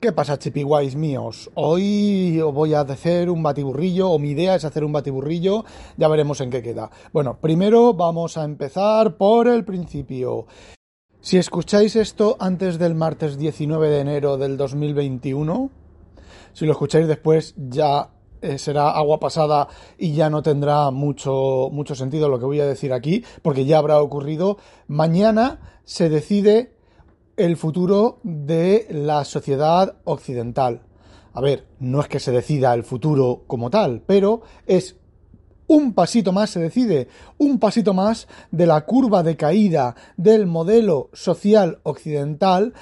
¿Qué pasa, chipiguais míos? Hoy os voy a hacer un batiburrillo, o mi idea es hacer un batiburrillo, ya veremos en qué queda. Bueno, primero vamos a empezar por el principio. Si escucháis esto antes del martes 19 de enero del 2021, si lo escucháis después ya eh, será agua pasada y ya no tendrá mucho, mucho sentido lo que voy a decir aquí, porque ya habrá ocurrido. Mañana se decide el futuro de la sociedad occidental. A ver, no es que se decida el futuro como tal, pero es un pasito más se decide, un pasito más de la curva de caída del modelo social occidental,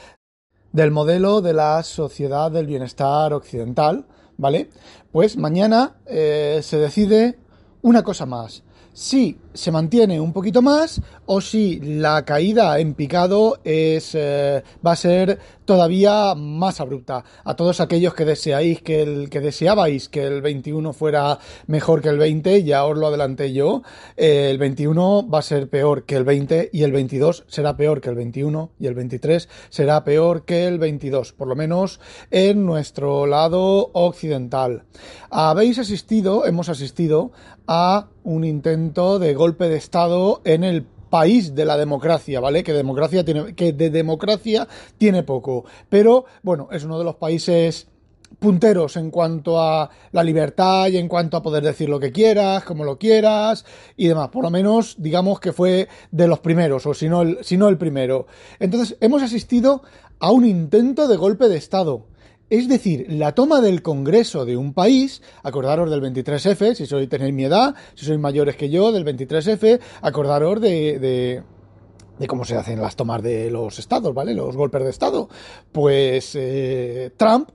del modelo de la sociedad del bienestar occidental, ¿vale? Pues mañana eh, se decide una cosa más si se mantiene un poquito más o si la caída en picado es, eh, va a ser todavía más abrupta. A todos aquellos que deseáis que el que deseabais que el 21 fuera mejor que el 20, ya os lo adelanté yo, eh, el 21 va a ser peor que el 20 y el 22 será peor que el 21 y el 23 será peor que el 22, por lo menos en nuestro lado occidental. Habéis asistido, hemos asistido a un intento de golpe de Estado en el país de la democracia, ¿vale? Que democracia tiene, que de democracia tiene poco. Pero, bueno, es uno de los países punteros en cuanto a la libertad y en cuanto a poder decir lo que quieras, como lo quieras y demás. Por lo menos, digamos que fue de los primeros, o si no el, si no el primero. Entonces, hemos asistido a un intento de golpe de Estado. Es decir, la toma del Congreso de un país, acordaros del 23F, si sois tenéis mi edad, si sois mayores que yo, del 23F, acordaros de, de, cómo se hacen las tomas de los estados, ¿vale? Los golpes de estado. Pues eh, Trump,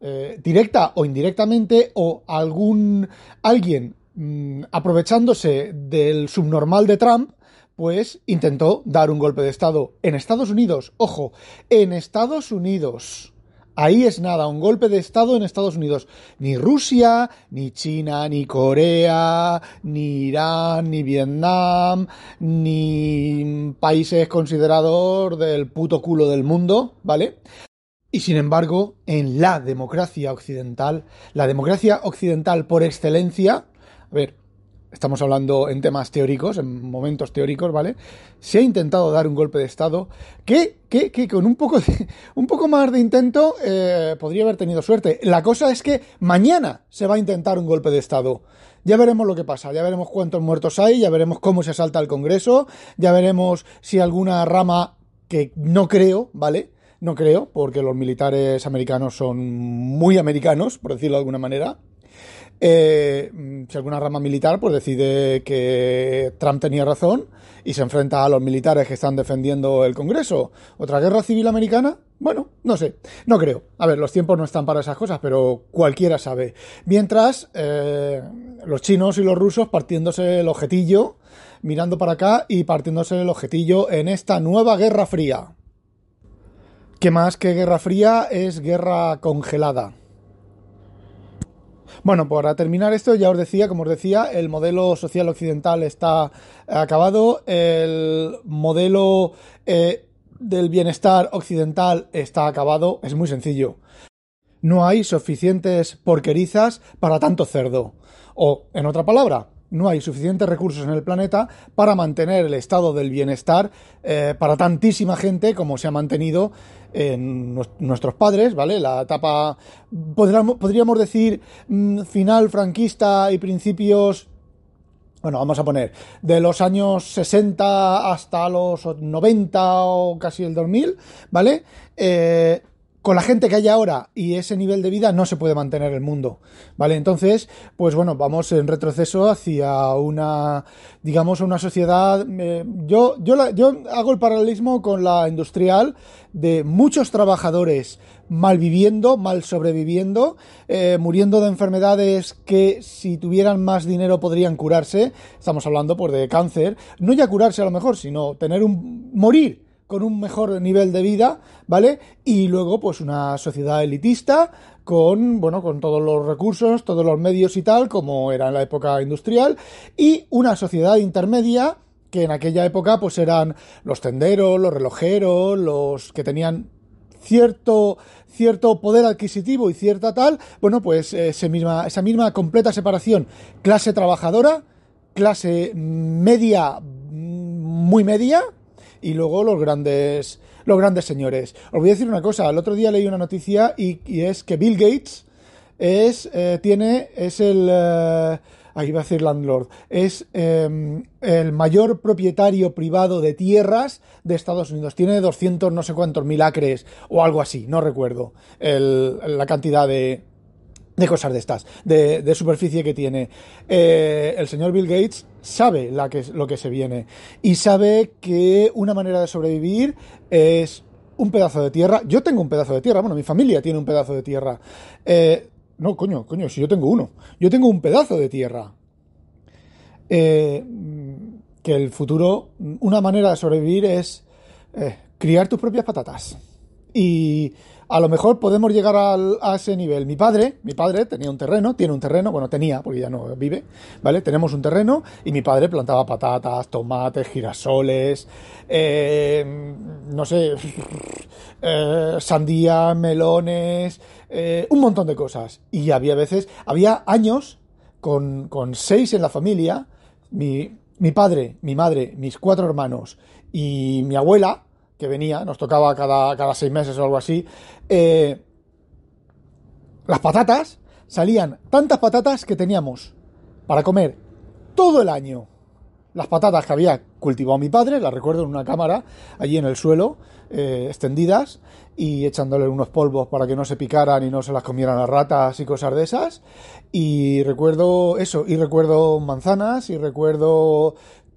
eh, directa o indirectamente, o algún alguien mm, aprovechándose del subnormal de Trump, pues intentó dar un golpe de estado en Estados Unidos. Ojo, en Estados Unidos. Ahí es nada, un golpe de Estado en Estados Unidos. Ni Rusia, ni China, ni Corea, ni Irán, ni Vietnam, ni países considerados del puto culo del mundo, ¿vale? Y sin embargo, en la democracia occidental, la democracia occidental por excelencia, a ver, estamos hablando en temas teóricos, en momentos teóricos, ¿vale? Se ha intentado dar un golpe de Estado que, que, que con un poco, de, un poco más de intento eh, podría haber tenido suerte. La cosa es que mañana se va a intentar un golpe de Estado. Ya veremos lo que pasa, ya veremos cuántos muertos hay, ya veremos cómo se asalta el Congreso, ya veremos si alguna rama que no creo, ¿vale? No creo, porque los militares americanos son muy americanos, por decirlo de alguna manera. Eh, si alguna rama militar pues decide que Trump tenía razón y se enfrenta a los militares que están defendiendo el Congreso. ¿Otra guerra civil americana? Bueno, no sé, no creo. A ver, los tiempos no están para esas cosas, pero cualquiera sabe. Mientras, eh, los chinos y los rusos partiéndose el objetillo, mirando para acá y partiéndose el objetillo en esta nueva guerra fría. ¿Qué más que guerra fría es guerra congelada? Bueno, para terminar esto, ya os decía, como os decía, el modelo social occidental está acabado, el modelo eh, del bienestar occidental está acabado, es muy sencillo. No hay suficientes porquerizas para tanto cerdo. O, en otra palabra, no hay suficientes recursos en el planeta para mantener el estado del bienestar eh, para tantísima gente como se ha mantenido en nuestros padres, ¿vale? La etapa, podríamos, decir, mm, final franquista y principios bueno, vamos a poner, de los años 60 hasta los 90 o casi el 2000, ¿vale? Eh, con la gente que hay ahora y ese nivel de vida no se puede mantener el mundo, ¿vale? Entonces, pues bueno, vamos en retroceso hacia una, digamos, una sociedad. Eh, yo, yo, yo hago el paralelismo con la industrial de muchos trabajadores mal viviendo, mal sobreviviendo, eh, muriendo de enfermedades que si tuvieran más dinero podrían curarse. Estamos hablando, pues, de cáncer. No ya curarse a lo mejor, sino tener un morir con un mejor nivel de vida, ¿vale? Y luego, pues una sociedad elitista con, bueno, con todos los recursos, todos los medios y tal, como era en la época industrial, y una sociedad intermedia que en aquella época pues eran los tenderos, los relojeros, los que tenían cierto, cierto poder adquisitivo y cierta tal, bueno, pues misma, esa misma completa separación clase trabajadora, clase media, muy media, y luego los grandes, los grandes señores. Os voy a decir una cosa, el otro día leí una noticia y, es que Bill Gates es, eh, tiene, es el, eh, ahí va a decir landlord, es em, el mayor propietario privado de tierras de Estados Unidos. Tiene 200 no sé cuántos mil acres o algo así, no recuerdo la cantidad de, de cosas de estas, de, superficie que tiene. Eh, el señor Bill Gates sabe lo que se viene y sabe que una manera de sobrevivir es un pedazo de tierra. Yo tengo un pedazo de tierra, bueno, mi familia tiene un pedazo de tierra. Eh, no, coño, coño, si yo tengo uno. Yo tengo un pedazo de tierra. Eh, que el futuro, una manera de sobrevivir es criar tus propias patatas. Y a lo mejor podemos llegar a ese nivel. Mi padre, mi padre tenía un terreno, tiene un terreno, bueno, tenía, porque ya no vive, ¿vale? Tenemos un terreno y mi padre plantaba patatas, tomates, girasoles, eh, no sé, eh, sandía, melones, eh, un montón de cosas. Y había veces, había años con, con seis en la familia, mi, mi padre, mi madre, mis cuatro hermanos y mi abuela, que venía, nos tocaba cada, cada seis meses o algo así, eh, las patatas salían tantas patatas que teníamos para comer todo el año. Las patatas que había cultivado mi padre, las recuerdo en una cámara, allí en el suelo, eh, extendidas, y echándole unos polvos para que no se picaran y no se las comieran las ratas y cosas de esas. Y recuerdo eso, y recuerdo manzanas, y recuerdo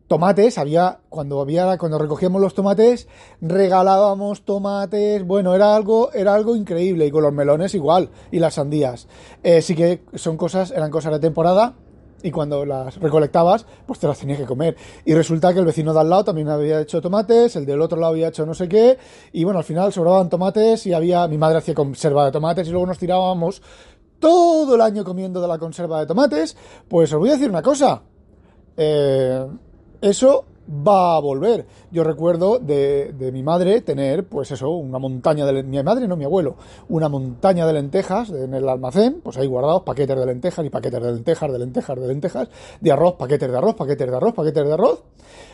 tomates, había, cuando había, cuando recogíamos los tomates, regalábamos tomates, bueno, era algo, era algo increíble, y con los melones igual, y las sandías. Eh, sí que son cosas, eran cosas de temporada, y cuando las recolectabas, pues te las tenías que comer. Y resulta que el vecino de al lado también había hecho tomates, el del otro lado había hecho no sé qué, y bueno, al final sobraban tomates y había, mi madre hacía conserva de tomates y luego nos tirábamos todo el año comiendo de la conserva de tomates. Pues os voy a decir una cosa. Eh, eso va a volver. Yo recuerdo de, mi madre tener, pues eso, una montaña de... Mi madre, no mi abuelo, una montaña de lentejas en el almacén, pues ahí guardados paquetes de lentejas y paquetes de lentejas, de lentejas, de lentejas, de arroz, paquetes de arroz, paquetes de arroz, paquetes de arroz.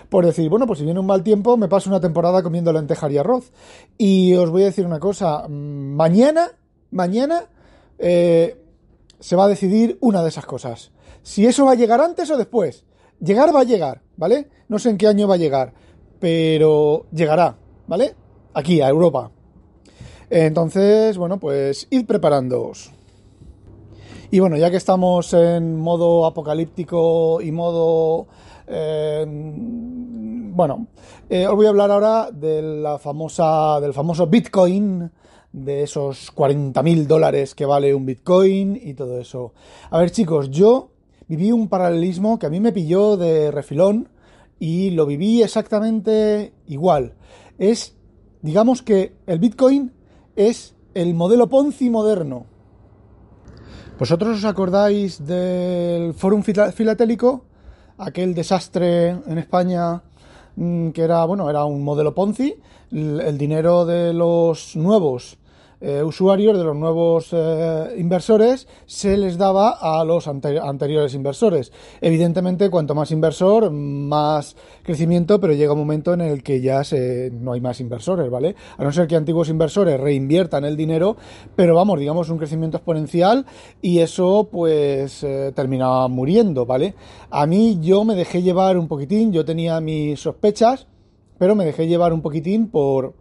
Por decir, bueno, pues si viene un mal tiempo, me paso una temporada comiendo lentejas y arroz. Y os voy a decir una cosa, mm, mañana, mañana, eh, se va a decidir una de esas cosas. Si eso va a llegar antes o después. Llegar va a llegar, ¿vale? No sé en qué año va a llegar, pero llegará, ¿vale? Aquí, a Europa. Entonces, bueno, pues id preparándoos. Y bueno, ya que estamos en modo apocalíptico y modo... Eh, bueno, eh, os voy a hablar ahora de la famosa, del famoso Bitcoin, de esos 40.000 dólares que vale un Bitcoin y todo eso. A ver chicos, yo viví un paralelismo que a mí me pilló de refilón y lo viví exactamente igual. Es, digamos que el Bitcoin es el modelo Ponzi moderno. ¿Vosotros os acordáis del Fórum Filatélico? Aquel desastre en España mm, que era, bueno, era un modelo Ponzi. El dinero de los nuevos eh, usuarios de los nuevos eh, inversores se les daba a los anteriores inversores. Evidentemente, cuanto más inversor, más crecimiento, pero llega un momento en el que ya no hay más inversores, ¿vale? A no ser que antiguos inversores reinviertan el dinero, pero vamos, digamos, un crecimiento exponencial y eso pues eh, terminaba muriendo, ¿vale? A mí yo me dejé llevar un poquitín, yo tenía mis sospechas, pero me dejé llevar un poquitín por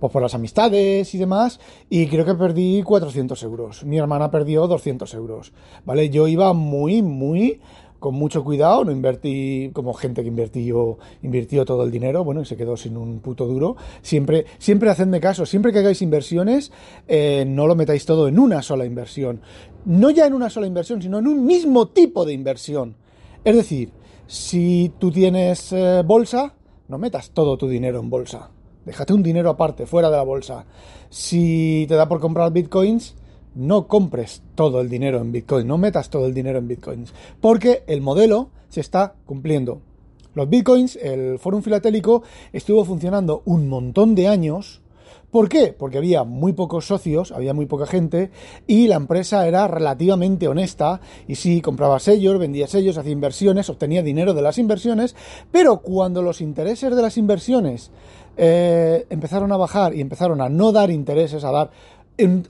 pues por las amistades y demás, y creo que perdí 400 euros. Mi hermana perdió 200 euros, ¿vale? Yo iba muy, muy con mucho cuidado, no invertí como gente que invirtió, invirtió todo el dinero, bueno, y se quedó sin un puto duro. Siempre, siempre hacedme caso, siempre que hagáis inversiones, eh, no lo metáis todo en una sola inversión. No ya en una sola inversión, sino en un mismo tipo de inversión. Es decir, si tú tienes eh, bolsa, no metas todo tu dinero en bolsa. Déjate un dinero aparte, fuera de la bolsa. Si te da por comprar bitcoins, no compres todo el dinero en bitcoin, no metas todo el dinero en bitcoins, porque el modelo se está cumpliendo. Los bitcoins, el Fórum Filatélico, estuvo funcionando un montón de años ¿Por qué? Porque había muy pocos socios, había muy poca gente y la empresa era relativamente honesta y sí, compraba sellos, vendía sellos, hacía inversiones, obtenía dinero de las inversiones, pero cuando los intereses de las inversiones eh, empezaron a bajar y empezaron a no dar intereses, a dar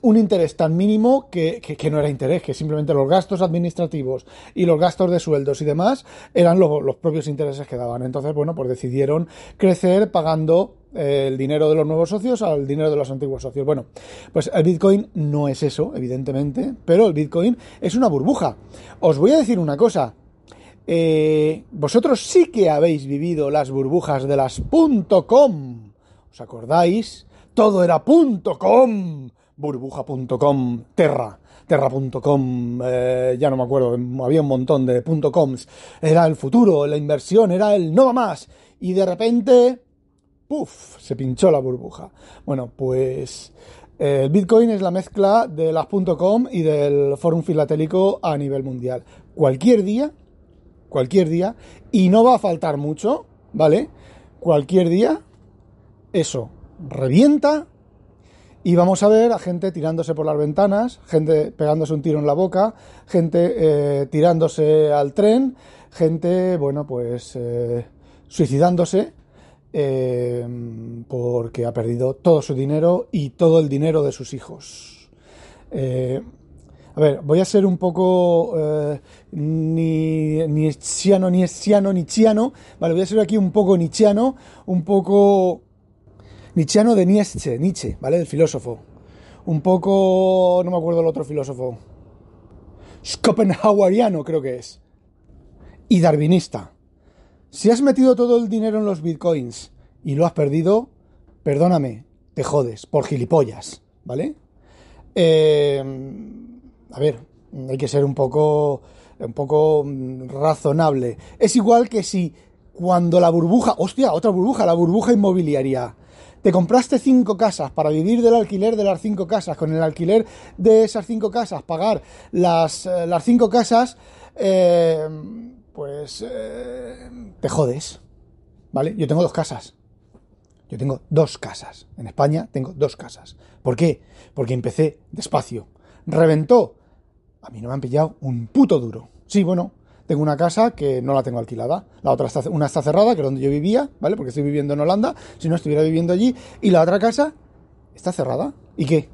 un interés tan mínimo que, no era interés, que simplemente los gastos administrativos y los gastos de sueldos y demás eran los propios intereses que daban. Entonces, bueno, pues decidieron crecer pagando eh, el dinero de los nuevos socios al dinero de los antiguos socios. Bueno, pues el Bitcoin no es eso, evidentemente, pero el Bitcoin es una burbuja. Os voy a decir una cosa. Eh, vosotros sí que habéis vivido las burbujas de las .com. ¿Os acordáis? Todo era .com burbuja.com, Terra, Terra.com, eh, ya no me acuerdo, había un montón de .coms, era el futuro, la inversión, era el no va más, y de repente, ¡puf!, se pinchó la burbuja. Bueno, pues el Bitcoin es la mezcla de las .com y del Fórum Filatélico a nivel mundial. Cualquier día, cualquier día, y no va a faltar mucho, ¿vale? Cualquier día, eso revienta y vamos a ver a gente tirándose por las ventanas, gente pegándose un tiro en la boca, gente eh, tirándose al tren, gente, bueno, pues eh, suicidándose eh, porque ha perdido todo su dinero y todo el dinero de sus hijos. A ver, voy a ser un poco ni, ni ni chiano, ni vale, voy a ser aquí un poco nichiano, un poco Nietzscheano de Nietzsche, Nietzsche, ¿vale? El filósofo. Un poco, no me acuerdo el otro filósofo. Schopenhaueriano creo que es. Y darwinista. Si has metido todo el dinero en los bitcoins y lo has perdido, perdóname, te jodes, por gilipollas, ¿vale? Eh, a ver, hay que ser un poco, un poco razonable. Es igual que si cuando la burbuja, hostia, otra burbuja, la burbuja inmobiliaria te compraste cinco casas para vivir del alquiler de las cinco casas, con el alquiler de esas cinco casas, pagar las, eh, las cinco casas, eh, pues eh, te jodes. ¿Vale? Yo tengo dos casas. Yo tengo dos casas. En España tengo dos casas. ¿Por qué? Porque empecé despacio. Reventó. A mí no me han pillado un puto duro. Sí, bueno, tengo una casa que no la tengo alquilada. La otra está, una está cerrada, que es donde yo vivía, ¿vale? Porque estoy viviendo en Holanda. Si no estuviera viviendo allí. Y la otra casa está cerrada. ¿Y qué?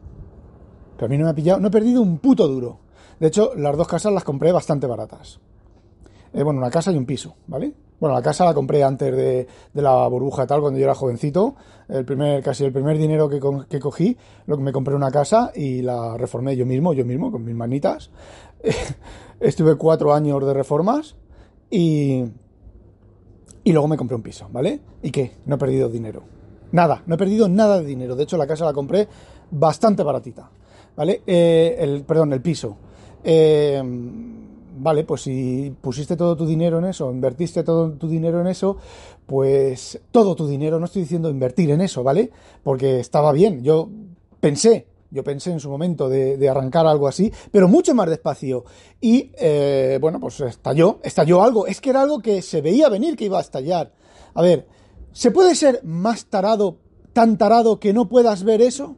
Pero a mí no me ha pillado, no he perdido un puto duro. De hecho, las dos casas las compré bastante baratas. Eh, bueno, una casa y un piso, ¿vale? Bueno, la casa la compré antes de, la burbuja tal, cuando yo era jovencito. El primer, casi el primer dinero que, que cogí, lo que me compré una casa y la reformé yo mismo, yo mismo, con mis manitas. Estuve cuatro años de reformas y, y luego me compré un piso, ¿vale? ¿Y qué? No he perdido dinero. Nada, no he perdido nada de dinero. De hecho, la casa la compré bastante baratita, ¿vale? Eh, el, perdón, el piso. Eh, vale, pues si pusiste todo tu dinero en eso, invertiste todo tu dinero en eso, pues todo tu dinero, no estoy diciendo invertir en eso, ¿vale? Porque estaba bien. Yo pensé, yo pensé en su momento de, arrancar algo así, pero mucho más despacio. Y eh, bueno, pues estalló, estalló algo. Es que era algo que se veía venir que iba a estallar. A ver, ¿se puede ser más tarado, tan tarado que no puedas ver eso?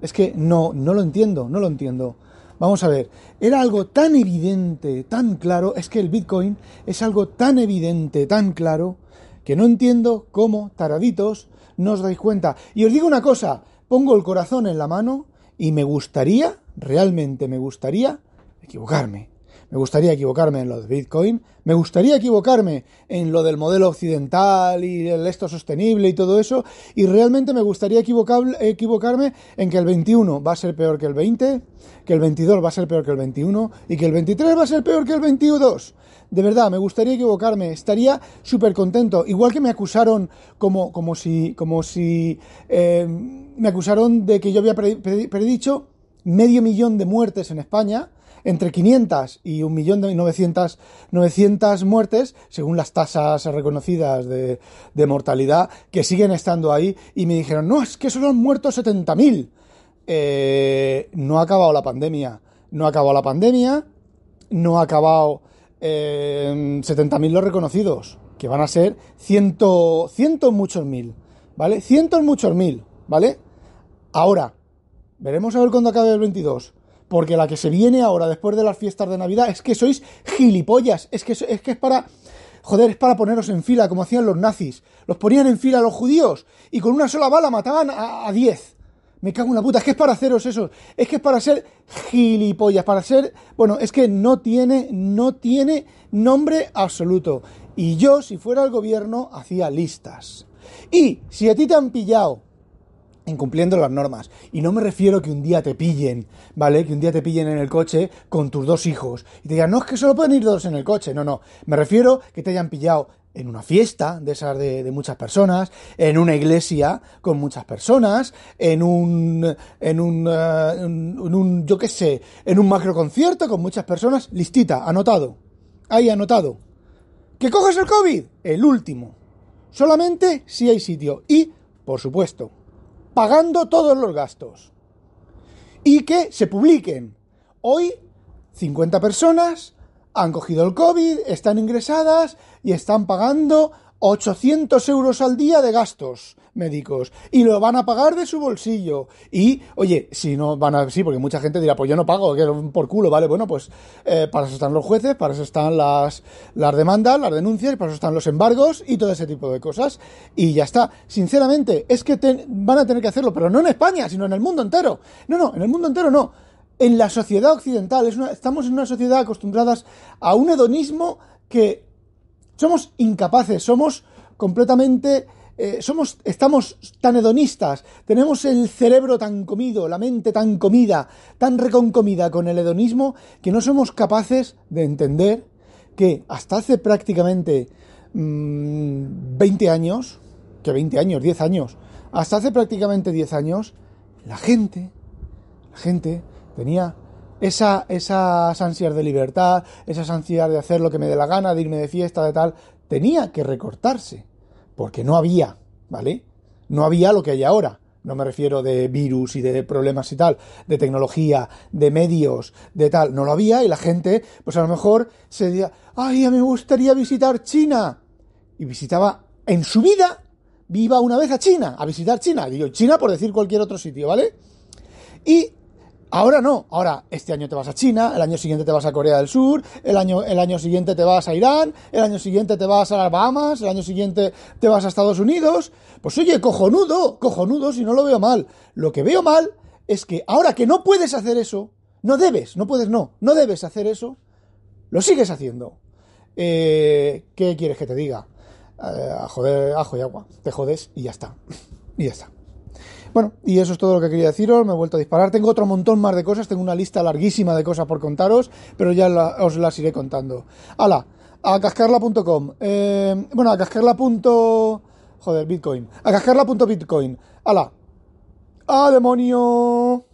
Es que no, no lo entiendo, no lo entiendo. Vamos a ver, era algo tan evidente, tan claro, es que el Bitcoin es algo tan evidente, tan claro, que no entiendo cómo, taraditos, no os dais cuenta. Y os digo una cosa, pongo el corazón en la mano y me gustaría, realmente me gustaría, equivocarme. Me gustaría equivocarme en lo de Bitcoin, me gustaría equivocarme en lo del modelo occidental y el esto sostenible y todo eso, y realmente me gustaría equivocarme en que el 21 va a ser peor que el 20, que el 22 va a ser peor que el 21 y que el 23 va a ser peor que el 22. De verdad, me gustaría equivocarme, estaría súper contento. Igual que me acusaron como, como si, como si eh, me acusaron de que yo había predicho medio millón de muertes en España, entre 500 y un millón de 900, 900 muertes, según las tasas reconocidas de, mortalidad, que siguen estando ahí, y me dijeron, no, es que solo han muerto 70.000. Eh, no ha acabado la pandemia, no ha acabado la pandemia, no ha acabado eh, 70.000 los reconocidos, que van a ser ciento, cientos muchos mil, ¿vale? Cientos muchos mil, ¿vale? Ahora, veremos a ver cuándo acabe el 22. Porque la que se viene ahora, después de las fiestas de Navidad, es que sois gilipollas. Es que es, que es para. Joder, es para poneros en fila, como hacían los nazis. Los ponían en fila los judíos y con una sola bala mataban a 10. Me cago en la puta, es que es para haceros eso. Es que es para ser gilipollas, para ser. Bueno, es que no tiene, no tiene nombre absoluto. Y yo, si fuera el gobierno, hacía listas. Y si a ti te han pillado incumpliendo las normas. Y no me refiero que un día te pillen, ¿vale? Que un día te pillen en el coche con tus dos hijos y te digan, no, es que solo pueden ir dos en el coche. No, no. Me refiero que te hayan pillado en una fiesta de esas de, muchas personas, en una iglesia con muchas personas, en un, en un, eh, en un yo qué sé, en un macro concierto con muchas personas, listita, anotado. Ahí anotado. ¿Que coges el COVID? El último. Solamente si hay sitio. Y, por supuesto, pagando todos los gastos. Y que se publiquen. Hoy, 50 personas han cogido el COVID, están ingresadas y están pagando 800 euros al día de gastos médicos y lo van a pagar de su bolsillo. Y, oye, si no van a, sí, porque mucha gente dirá, pues yo no pago, que por culo, ¿vale? Bueno, pues eh, para eso están los jueces, para eso están las, las demandas, las denuncias, para eso están los embargos y todo ese tipo de cosas. Y ya está. Sinceramente, es que van a tener que hacerlo, pero no en España, sino en el mundo entero. No, no, en el mundo entero no. En la sociedad occidental, estamos en una sociedad acostumbradas a un hedonismo que somos incapaces, somos completamente... Eh, somos, estamos tan hedonistas, tenemos el cerebro tan comido, la mente tan comida, tan reconcomida con el hedonismo, que no somos capaces de entender que hasta hace prácticamente 20 mm, años, que 20 años, 10 años, hasta hace prácticamente 10 años, la gente, la gente tenía esa, esas ansias de libertad, esas ansias de hacer lo que me dé la gana, de irme de fiesta, de tal, tenía que recortarse, porque no había, ¿vale? No había lo que hay ahora. No me refiero de virus y de problemas y tal, de tecnología, de medios, de tal. No lo había y la gente, pues a lo mejor se decía, ay, me gustaría visitar China. Y visitaba en su vida, viva una vez a China, a visitar China. Digo, China por decir cualquier otro sitio, ¿vale? Y Ahora no, ahora este año te vas a China, el año siguiente te vas a Corea del Sur, el año, el año siguiente te vas a Irán, el año siguiente te vas a las Bahamas, el año siguiente te vas a Estados Unidos. Pues oye, cojonudo, cojonudo, si no lo veo mal. Lo que veo mal es que ahora que no puedes hacer eso, no debes, no puedes, no, no debes hacer eso, lo sigues haciendo. Eh, ¿Qué quieres que te diga? Eh, a joder, ajo y agua. Te jodes y ya está. y ya está. Bueno, y eso es todo lo que quería deciros. Me he vuelto a disparar. Tengo otro montón más de cosas. Tengo una lista larguísima de cosas por contaros, pero ya os las iré contando. ¡Hala! A cascarla.com. Eh, bueno, a cascarla. Joder, Bitcoin. A cascarla.bitcoin. ¡Hala! ¡Ah, demonio!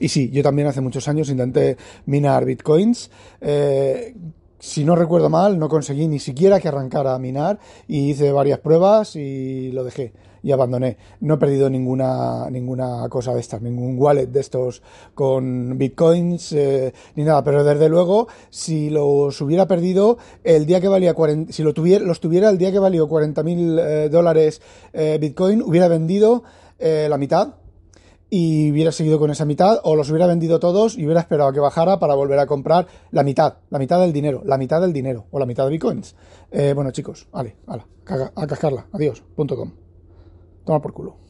Y sí, yo también hace muchos años intenté minar bitcoins. Eh, si no recuerdo mal, no conseguí ni siquiera que arrancara a minar y hice varias pruebas y lo dejé y abandoné. No he perdido ninguna, ninguna cosa de estas, ningún wallet de estos con bitcoins eh, ni nada, pero desde luego si los hubiera perdido el día que valía 40, si lo tuviera, los tuviera el día que valió 40 mil eh, dólares eh, bitcoin, hubiera vendido la mitad y hubiera seguido con esa mitad o los hubiera vendido todos y hubiera esperado a que bajara para volver a comprar la mitad, la mitad del dinero, la mitad del dinero o la mitad de bitcoins. bueno chicos, vale, a cascarla, adiós, com. Toma por culo.